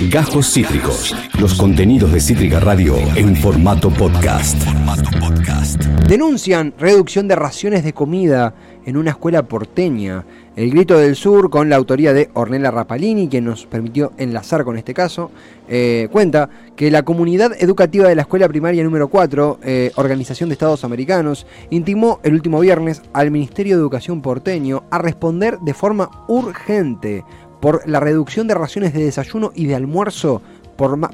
Gajos Cítricos. Los contenidos de Cítrica Radio en formato podcast. Denuncian reducción de raciones de comida en una escuela porteña. El Grito del Sur, con la autoría de Ornella Rapalini, quien nos permitió enlazar con este caso, eh, cuenta que la comunidad educativa de la escuela primaria número 4, eh, Organización de Estados Americanos, intimó el último viernes al Ministerio de Educación porteño a responder de forma urgente por la reducción de raciones de desayuno y de almuerzo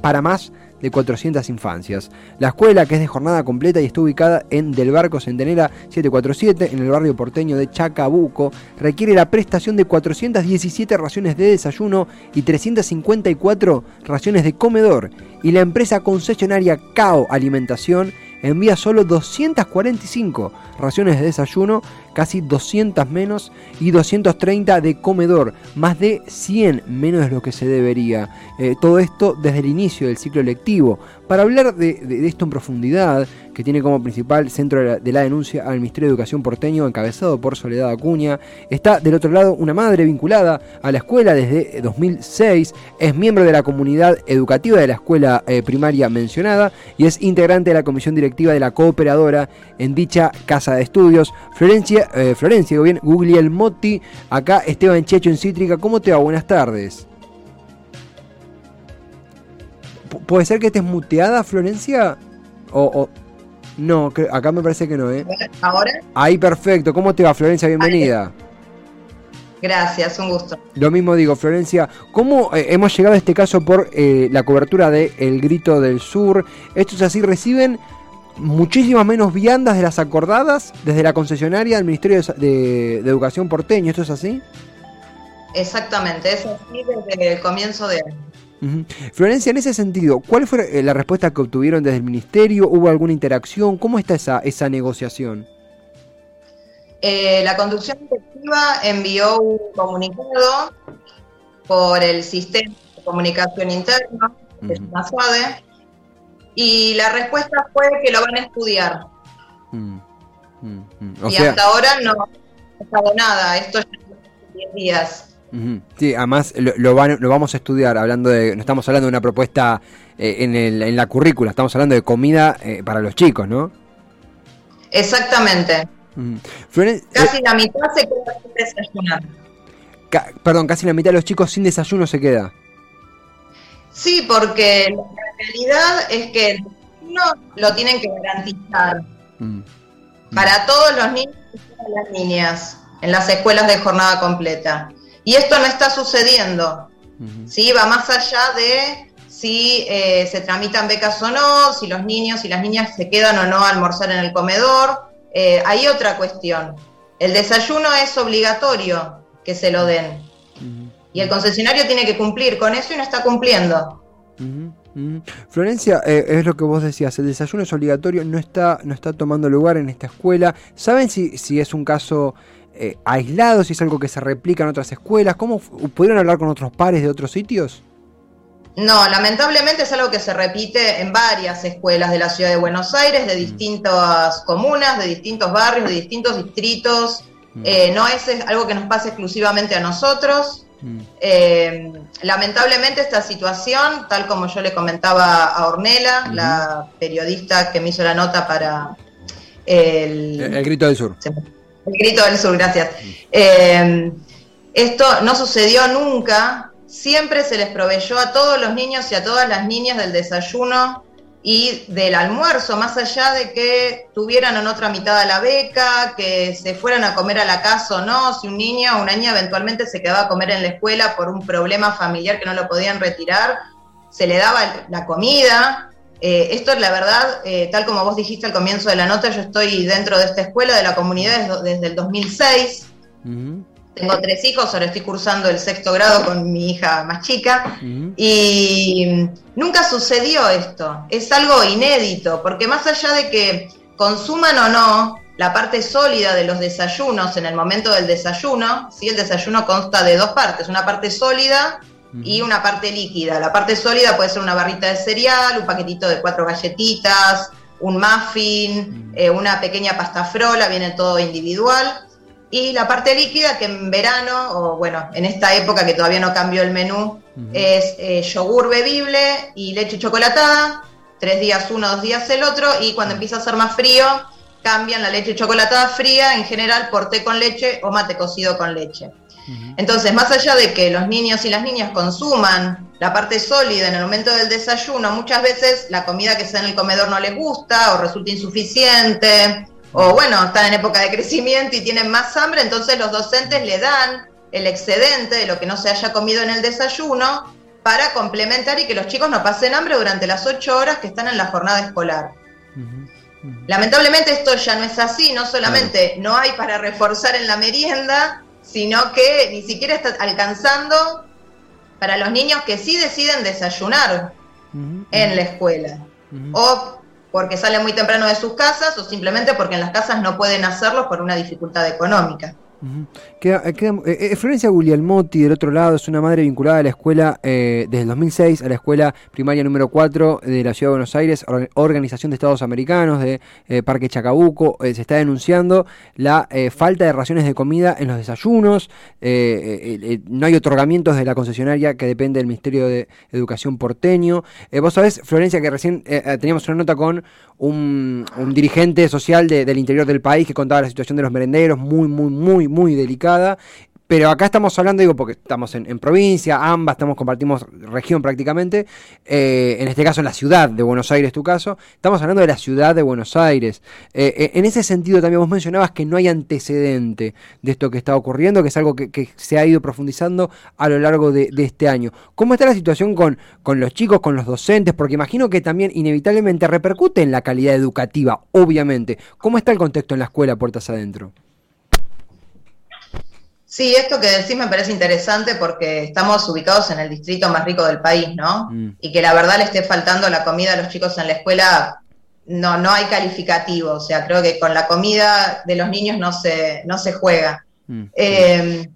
para más de 400 infancias. La escuela, que es de jornada completa y está ubicada en Del Barco Centenera 747, en el barrio porteño de Chacabuco, requiere la prestación de 417 raciones de desayuno y 354 raciones de comedor. Y la empresa concesionaria CAO Alimentación envía solo 245 raciones de desayuno, casi 200 menos, y 230 de comedor, más de 100 menos de lo que se debería. Eh, todo esto desde el inicio del ciclo lectivo. Para hablar de, esto en profundidad, que tiene como principal centro de la, denuncia al Ministerio de Educación porteño, encabezado por Soledad Acuña, está del otro lado una madre vinculada a la escuela desde 2006, es miembro de la comunidad educativa de la escuela eh, primaria mencionada y es integrante de la comisión directiva de la cooperadora en dicha casa de estudios. Florencia, eh, Florencia, bien, Gugliel Motti, acá Esteban Checho en Cítrica, ¿cómo te va? Buenas tardes. ¿Puede ser que estés muteada, Florencia? O, no, acá me parece que no, ¿eh? ¿Ahora? Ahí perfecto. ¿Cómo te va, Florencia? Bienvenida. Gracias, un gusto. Lo mismo digo, Florencia. ¿Cómo eh, hemos llegado a este caso por eh, la cobertura de El Grito del Sur? Estos así reciben muchísimas menos viandas de las acordadas desde la concesionaria del Ministerio de, Educación porteño. ¿Esto es así? Exactamente, es así desde el comienzo de Florencia, en ese sentido, ¿cuál fue eh, la respuesta que obtuvieron desde el ministerio? ¿Hubo alguna interacción? ¿Cómo está esa, esa negociación? Eh, la conducción efectiva envió un comunicado por el sistema de comunicación interna, que es SADE, y la respuesta fue que lo van a estudiar. Mm, mm, mm. y hasta ahora no ha pasado nada, esto ya 10 días. Sí, además lo, vamos a estudiar, hablando de, no estamos hablando de una propuesta eh, en, el, en, la currícula, estamos hablando de comida eh, para los chicos, ¿no? Exactamente. casi la mitad se queda sin desayunar. perdón, casi la mitad de los chicos sin desayuno se queda. Sí, porque realidad es que el desayuno lo tienen que garantizar mm. para todos los niños y todas las niñas en las escuelas de jornada completa. Y esto no está sucediendo. ¿sí? Va más allá de si eh, se tramitan becas o no, si los niños y las niñas se quedan o no a almorzar en el comedor. Eh, hay otra cuestión. El desayuno es obligatorio que se lo den. Y el concesionario tiene que cumplir con eso y no está cumpliendo. Florencia, eh, es lo que vos decías, el desayuno es obligatorio, no está, no está tomando lugar en esta escuela. ¿Saben si, si es un caso eh, aislado, si es algo que se replica en otras escuelas? ¿Cómo pudieron hablar con otros pares de otros sitios? No, lamentablemente es algo que se repite en varias escuelas de la ciudad de Buenos Aires, de mm. distintas comunas, de distintos barrios, de distintos distritos. Mm. Eh, no es algo que nos pase exclusivamente a nosotros. Mm. Eh, lamentablemente esta situación, tal como yo le comentaba a Ornela, la periodista que me hizo la nota para el, el Grito del Sur. El grito del sur, gracias. Eh, esto no sucedió nunca. Siempre se les proveyó a todos los niños y a todas las niñas del desayuno y del almuerzo, más allá de que tuvieran o no tramitada la beca, que se fueran a comer a la casa o no, si un niño o una niña eventualmente se quedaba a comer en la escuela por un problema familiar que no lo podían retirar, se le daba la comida, eh, esto es la verdad, eh, tal como vos dijiste al comienzo de la nota, yo estoy dentro de esta escuela, de la comunidad desde, el 2006. Tengo tres hijos, ahora estoy cursando el sexto grado con mi hija más chica. Y nunca sucedió esto. Es algo inédito, porque más allá de que consuman o no la parte sólida de los desayunos en el momento del desayuno, ¿sí? el desayuno consta de dos partes, una parte sólida y una parte líquida. La parte sólida puede ser una barrita de cereal, un paquetito de cuatro galletitas, un muffin, eh, una pequeña pasta frola, viene todo individual. Y la parte líquida que en verano, o bueno, en esta época que todavía no cambió el menú, es eh, yogur bebible y leche chocolatada, tres días uno, dos días el otro, y cuando empieza a hacer más frío, cambian la leche chocolatada fría en general por té con leche o mate cocido con leche. Entonces, más allá de que los niños y las niñas consuman la parte sólida en el momento del desayuno, muchas veces la comida que está en el comedor no les gusta o resulta insuficiente, o bueno, están en época de crecimiento y tienen más hambre, entonces los docentes le dan el excedente de lo que no se haya comido en el desayuno para complementar y que los chicos no pasen hambre durante las ocho horas que están en la jornada escolar. Lamentablemente esto ya no es así, no solamente no hay para reforzar en la merienda, sino que ni siquiera está alcanzando para los niños que sí deciden desayunar en la escuela. O porque salen muy temprano de sus casas o simplemente porque en las casas no pueden hacerlo por una dificultad económica. Eh, eh, eh, Florencia Guglielmotti, del otro lado, es una madre vinculada a la escuela desde el 2006, a la escuela primaria número 4 de la Ciudad de Buenos Aires, Organización de Estados Americanos de Parque Chacabuco. se está denunciando la falta de raciones de comida en los desayunos. no hay otorgamientos de la concesionaria que depende del Ministerio de Educación porteño. vos sabés, Florencia, que recién teníamos una nota con un, dirigente social del interior del país que contaba la situación de los merenderos, muy, muy, muy, muy delicada. Pero acá estamos hablando, digo, porque estamos en, provincia, ambas, estamos compartimos región prácticamente, eh, en este caso en la ciudad de Buenos Aires, tu caso, estamos hablando de la ciudad de Buenos Aires. Eh, eh, en ese sentido también vos mencionabas que no hay antecedente de esto que está ocurriendo, que es algo que, se ha ido profundizando a lo largo de, este año. ¿Cómo está la situación con, con los chicos, con los docentes? Porque imagino que también inevitablemente repercute en la calidad educativa, obviamente. ¿Cómo está el contexto en la escuela puertas adentro? Sí, esto que decís me parece interesante porque estamos ubicados en el distrito más rico del país, ¿no? Mm. Y que la verdad le esté faltando la comida a los chicos en la escuela, no, no hay calificativo. O sea, creo que con la comida de los niños no se, no se juega. Mm. Eh,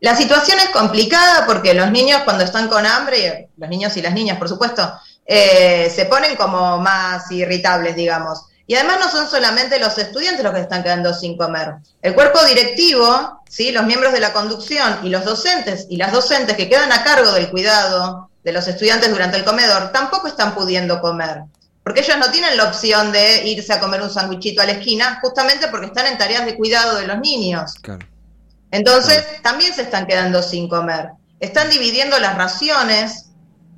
la situación es complicada porque los niños cuando están con hambre, los niños y las niñas, por supuesto, eh, se ponen como más irritables, digamos. Y además no son solamente los estudiantes los que están quedando sin comer. El cuerpo directivo, ¿sí? los miembros de la conducción y los docentes y las docentes que quedan a cargo del cuidado de los estudiantes durante el comedor tampoco están pudiendo comer. Porque ellos no tienen la opción de irse a comer un sandwichito a la esquina, justamente porque están en tareas de cuidado de los niños. Entonces, también se están quedando sin comer. Están dividiendo las raciones,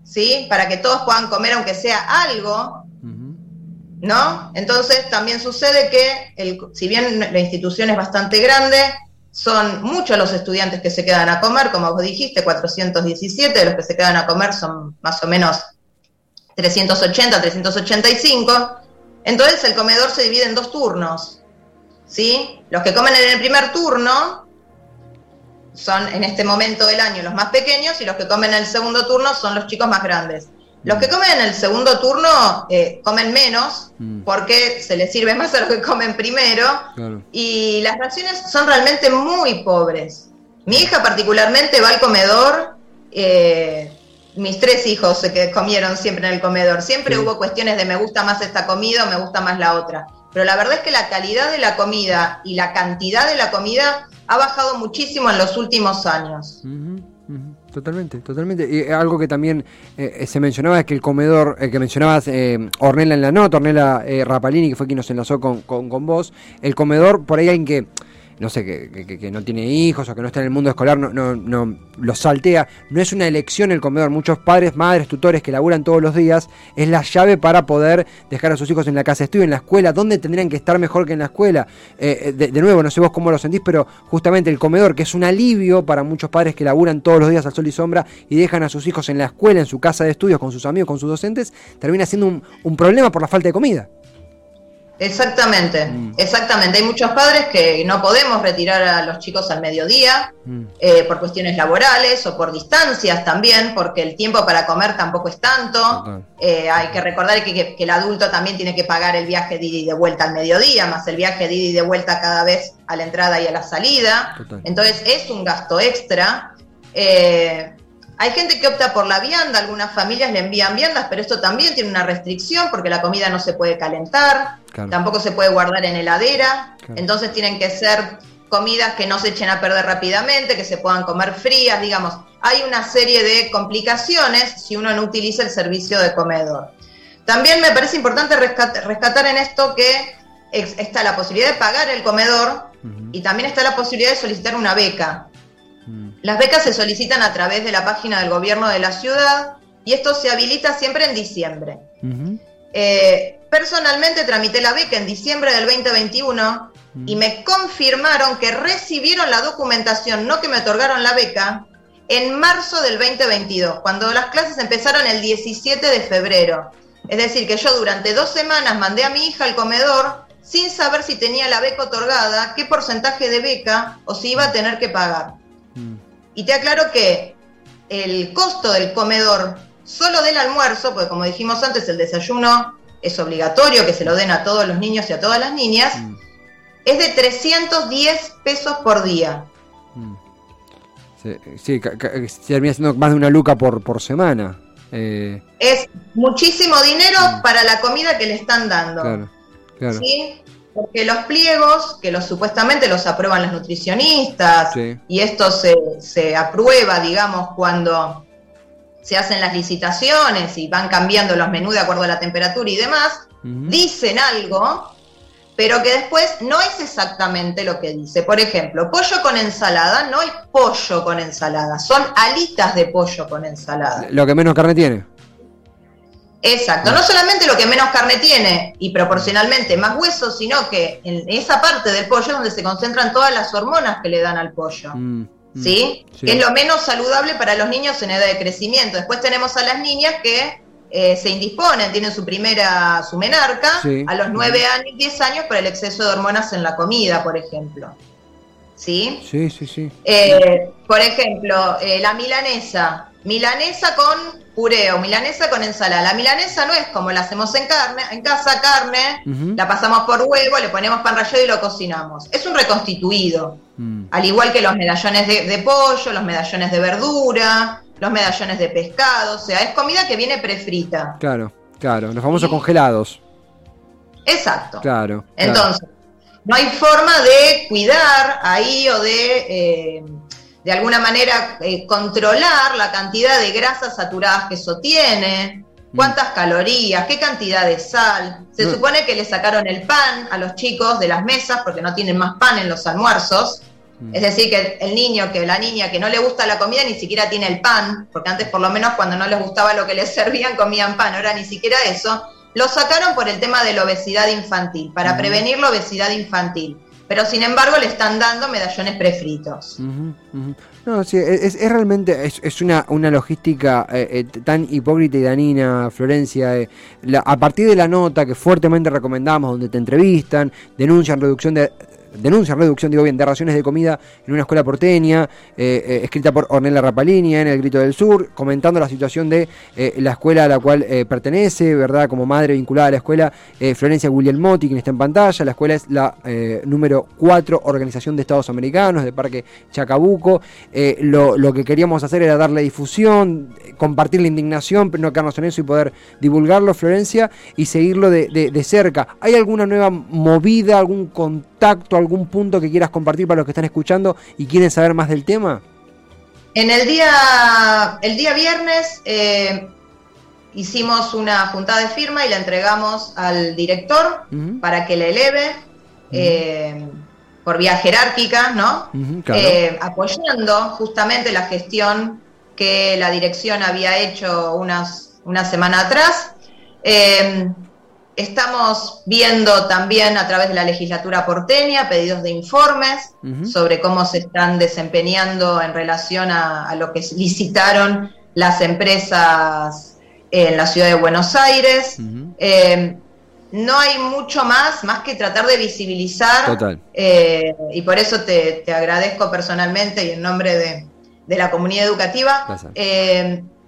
¿sí? Para que todos puedan comer aunque sea algo, ¿no? Entonces también sucede que, si bien la institución es bastante grande, son muchos los estudiantes que se quedan a comer, como vos dijiste, 417 de los que se quedan a comer son más o menos 380, 385. Entonces el comedor se divide en dos turnos, ¿sí? Los que comen en el primer turno son en este momento del año los más pequeños y los que comen en el segundo turno son los chicos más grandes. Los que comen en el segundo turno eh, comen menos mm. porque se les sirve más a los que comen primero. Y las raciones son realmente muy pobres. Mi hija particularmente va al comedor, eh, mis tres hijos se comieron siempre en el comedor, siempre hubo cuestiones de me gusta más esta comida o me gusta más la otra, pero la verdad es que la calidad de la comida y la cantidad de la comida ha bajado muchísimo en los últimos años. Totalmente, totalmente. Y algo que también eh, se mencionaba es que el comedor, el que mencionabas eh, Ornella en la nota, Ornella eh, Rapalini, que fue quien nos enlazó con, con, con vos, el comedor, por ahí alguien que no sé, que, no tiene hijos o que no está en el mundo escolar, no, no, no lo saltea. No es una elección el comedor. Muchos padres, madres, tutores que laburan todos los días, es la llave para poder dejar a sus hijos en la casa de estudio, en la escuela, donde tendrían que estar mejor que en la escuela. Eh, de, de, nuevo, no sé vos cómo lo sentís, pero justamente el comedor, que es un alivio para muchos padres que laburan todos los días al sol y sombra y dejan a sus hijos en la escuela, en su casa de estudios, con sus amigos, con sus docentes, termina siendo un, un problema por la falta de comida. Exactamente, mm. exactamente. Hay muchos padres que no podemos retirar a los chicos al mediodía mm. eh, por cuestiones laborales o por distancias también, porque el tiempo para comer tampoco es tanto. Eh, hay que recordar que, el adulto también tiene que pagar el viaje de ida y de vuelta al mediodía, más el viaje de ida y de vuelta cada vez a la entrada y a la salida. Entonces es un gasto extra. Eh, hay gente que opta por la vianda, algunas familias le envían viandas, pero esto también tiene una restricción porque la comida no se puede calentar, tampoco se puede guardar en heladera, entonces tienen que ser comidas que no se echen a perder rápidamente, que se puedan comer frías, digamos. hay una serie de complicaciones si uno no utiliza el servicio de comedor. También me parece importante rescatar en esto que está la posibilidad de pagar el comedor y también está la posibilidad de solicitar una beca. Mm. Las becas se solicitan a través de la página del gobierno de la ciudad y esto se habilita siempre en diciembre. Eh, personalmente tramité la beca en diciembre del 2021 y me confirmaron que recibieron la documentación, no que me otorgaron la beca, en marzo del 2022, cuando las clases empezaron el 17 de febrero. Es decir, que yo durante dos semanas mandé a mi hija al comedor sin saber si tenía la beca otorgada, qué porcentaje de beca o si iba a tener que pagar. Mm. Y te aclaro que el costo del comedor, solo del almuerzo, porque como dijimos antes, el desayuno es obligatorio que se lo den a todos los niños y a todas las niñas, mm. es de 310 pesos por día. Mm. Sí, termina siendo más de una luca por, por semana. Eh. Es muchísimo dinero para la comida que le están dando. Claro. ¿sí? Porque los pliegos, que los supuestamente los aprueban los nutricionistas, y esto se, aprueba, digamos, cuando se hacen las licitaciones y van cambiando los menús de acuerdo a la temperatura y demás, dicen algo, pero que después no es exactamente lo que dice. Por ejemplo, pollo con ensalada, no es pollo con ensalada, son alitas de pollo con ensalada. Lo que menos carne tiene. Exacto, no solamente lo que menos carne tiene y proporcionalmente más hueso, sino que en esa parte del pollo es donde se concentran todas las hormonas que le dan al pollo. Mm, mm, ¿sí? Que es lo menos saludable para los niños en edad de crecimiento. Después tenemos a las niñas que eh, se indisponen, tienen su primera, su menarca, a los 9 años, 10 años por el exceso de hormonas en la comida, por ejemplo. ¿Sí? Sí, sí, sí. Eh, por ejemplo, eh, la milanesa. Milanesa con puré o milanesa con ensalada. La milanesa no es como la hacemos en carne, en casa carne, la pasamos por huevo, le ponemos pan rallado y lo cocinamos. Es un reconstituido. Mm. Al igual que los medallones de, pollo, los medallones de verdura, los medallones de pescado, o sea, es comida que viene prefrita. Claro, claro, los famosos congelados. Exacto. Claro. Entonces, no hay forma de cuidar ahí o de eh, de alguna manera eh, controlar la cantidad de grasas saturadas que eso tiene, mm. cuántas calorías, qué cantidad de sal. Se supone que le sacaron el pan a los chicos de las mesas porque no tienen más pan en los almuerzos. Mm. Es decir, que el niño, que la niña que no le gusta la comida ni siquiera tiene el pan, porque antes por lo menos cuando no les gustaba lo que les servían comían pan, ahora ni siquiera eso. Lo sacaron por el tema de la obesidad infantil, para prevenir la obesidad infantil pero sin embargo le están dando medallones prefritos. No, sí, es, realmente es, una, una logística eh, eh, tan hipócrita y danina, Florencia. Eh, a partir de la nota que fuertemente recomendamos, donde te entrevistan, denuncian reducción de denuncia reducción, digo bien, de raciones de comida en una escuela porteña, eh, eh, escrita por Ornella Rapalini en El Grito del Sur, comentando la situación de eh, la escuela a la cual pertenece, ¿verdad? Como madre vinculada a la escuela, Florencia Guglielmotti, quien está en pantalla. La escuela es la número 4 Organización de Estados Americanos de Parque Chacabuco. Lo, que queríamos hacer era darle difusión, compartir la indignación, pero no quedarnos en eso y poder divulgarlo, Florencia, y seguirlo de, de cerca. ¿Hay alguna nueva movida, algún contacto? Algún punto que quieras compartir para los que están escuchando y quieren saber más del tema? En el día, el día viernes eh, hicimos una juntada de firma y la entregamos al director para que le eleve eh, por vía jerárquica, ¿no? Eh, apoyando justamente la gestión que la dirección había hecho unas, una semana atrás. Estamos viendo también a través de la legislatura porteña pedidos de informes sobre cómo se están desempeñando en relación a, lo que licitaron las empresas en la ciudad de Buenos Aires. Eh, no hay mucho más, más que tratar de visibilizar. Eh, y por eso te, agradezco personalmente y en nombre de, la comunidad educativa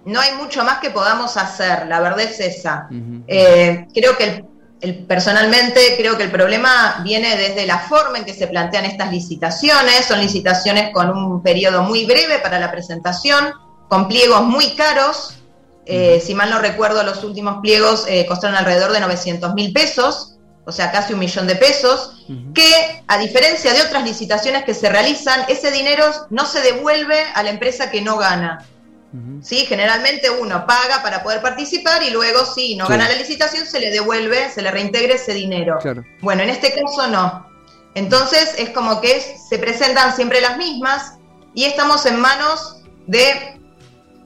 no hay mucho más que podamos hacer, la verdad es esa. Eh, creo que el, personalmente creo que el problema viene desde la forma en que se plantean estas licitaciones, son licitaciones con un periodo muy breve para la presentación, con pliegos muy caros, eh, si mal no recuerdo los últimos pliegos eh, costaron alrededor de 900 mil pesos, o sea, casi un millón de pesos, que a diferencia de otras licitaciones que se realizan, ese dinero no se devuelve a la empresa que no gana. ¿Sí? Generalmente uno paga para poder participar y luego si no gana la licitación se le devuelve, se le reintegra ese dinero. Bueno, en este caso no. Entonces es como que se presentan siempre las mismas y estamos en manos de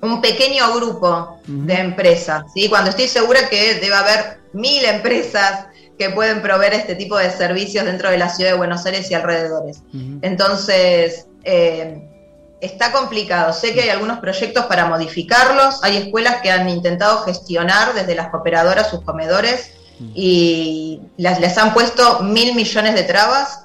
un pequeño grupo de empresas. ¿sí? Cuando estoy segura que debe haber mil empresas que pueden proveer este tipo de servicios dentro de la ciudad de Buenos Aires y alrededores. Entonces, eh, está complicado. Sé que hay algunos proyectos para modificarlos. Hay escuelas que han intentado gestionar desde las cooperadoras sus comedores y les han puesto mil millones de trabas.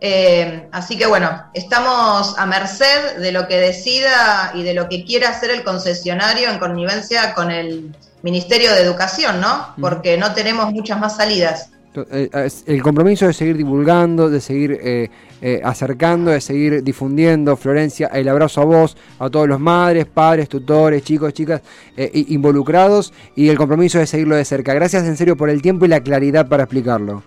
Eh, así que bueno, estamos a merced de lo que decida y de lo que quiera hacer el concesionario en connivencia con el Ministerio de Educación, ¿no? Porque no tenemos muchas más salidas. Eh, el compromiso de seguir divulgando, de seguir eh, eh, acercando, de seguir difundiendo, Florencia, el abrazo a vos, a todos los madres, padres, tutores, chicos, chicas involucrados y el compromiso de seguirlo de cerca. Gracias en serio por el tiempo y la claridad para explicarlo.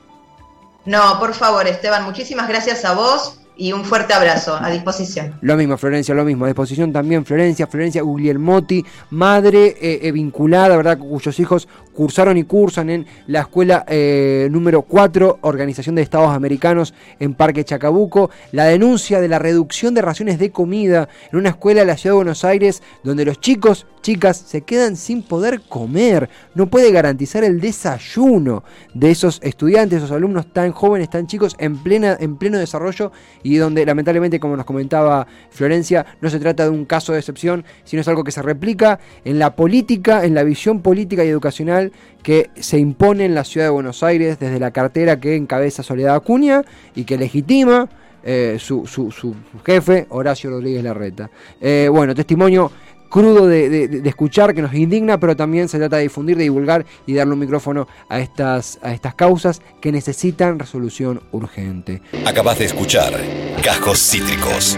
No, por favor, Esteban, muchísimas gracias a vos y un fuerte abrazo a disposición. Lo mismo, Florencia, lo mismo. A disposición también Florencia, Florencia Guglielmotti, madre eh, eh, vinculada, ¿verdad? Cuyos hijos cursaron y cursan en la escuela eh, número 4, Organización de Estados Americanos en Parque Chacabuco. La denuncia de la reducción de raciones de comida en una escuela de la ciudad de Buenos Aires, donde los chicos, chicas, se quedan sin poder comer. No puede garantizar el desayuno de esos estudiantes, esos alumnos tan jóvenes, tan chicos, en, plena, en pleno desarrollo y donde lamentablemente, como nos comentaba Florencia, no se trata de un caso de excepción, sino es algo que se replica en la política, en la visión política y educacional que se impone en la ciudad de Buenos Aires desde la cartera que encabeza Soledad Acuña y que legitima eh, su, su, jefe, Horacio Rodríguez Larreta. Eh, bueno, testimonio crudo de, escuchar, que nos indigna, pero también se trata de difundir, de divulgar y darle un micrófono a estas, a estas causas que necesitan resolución urgente. Acabas de escuchar Cajos Cítricos.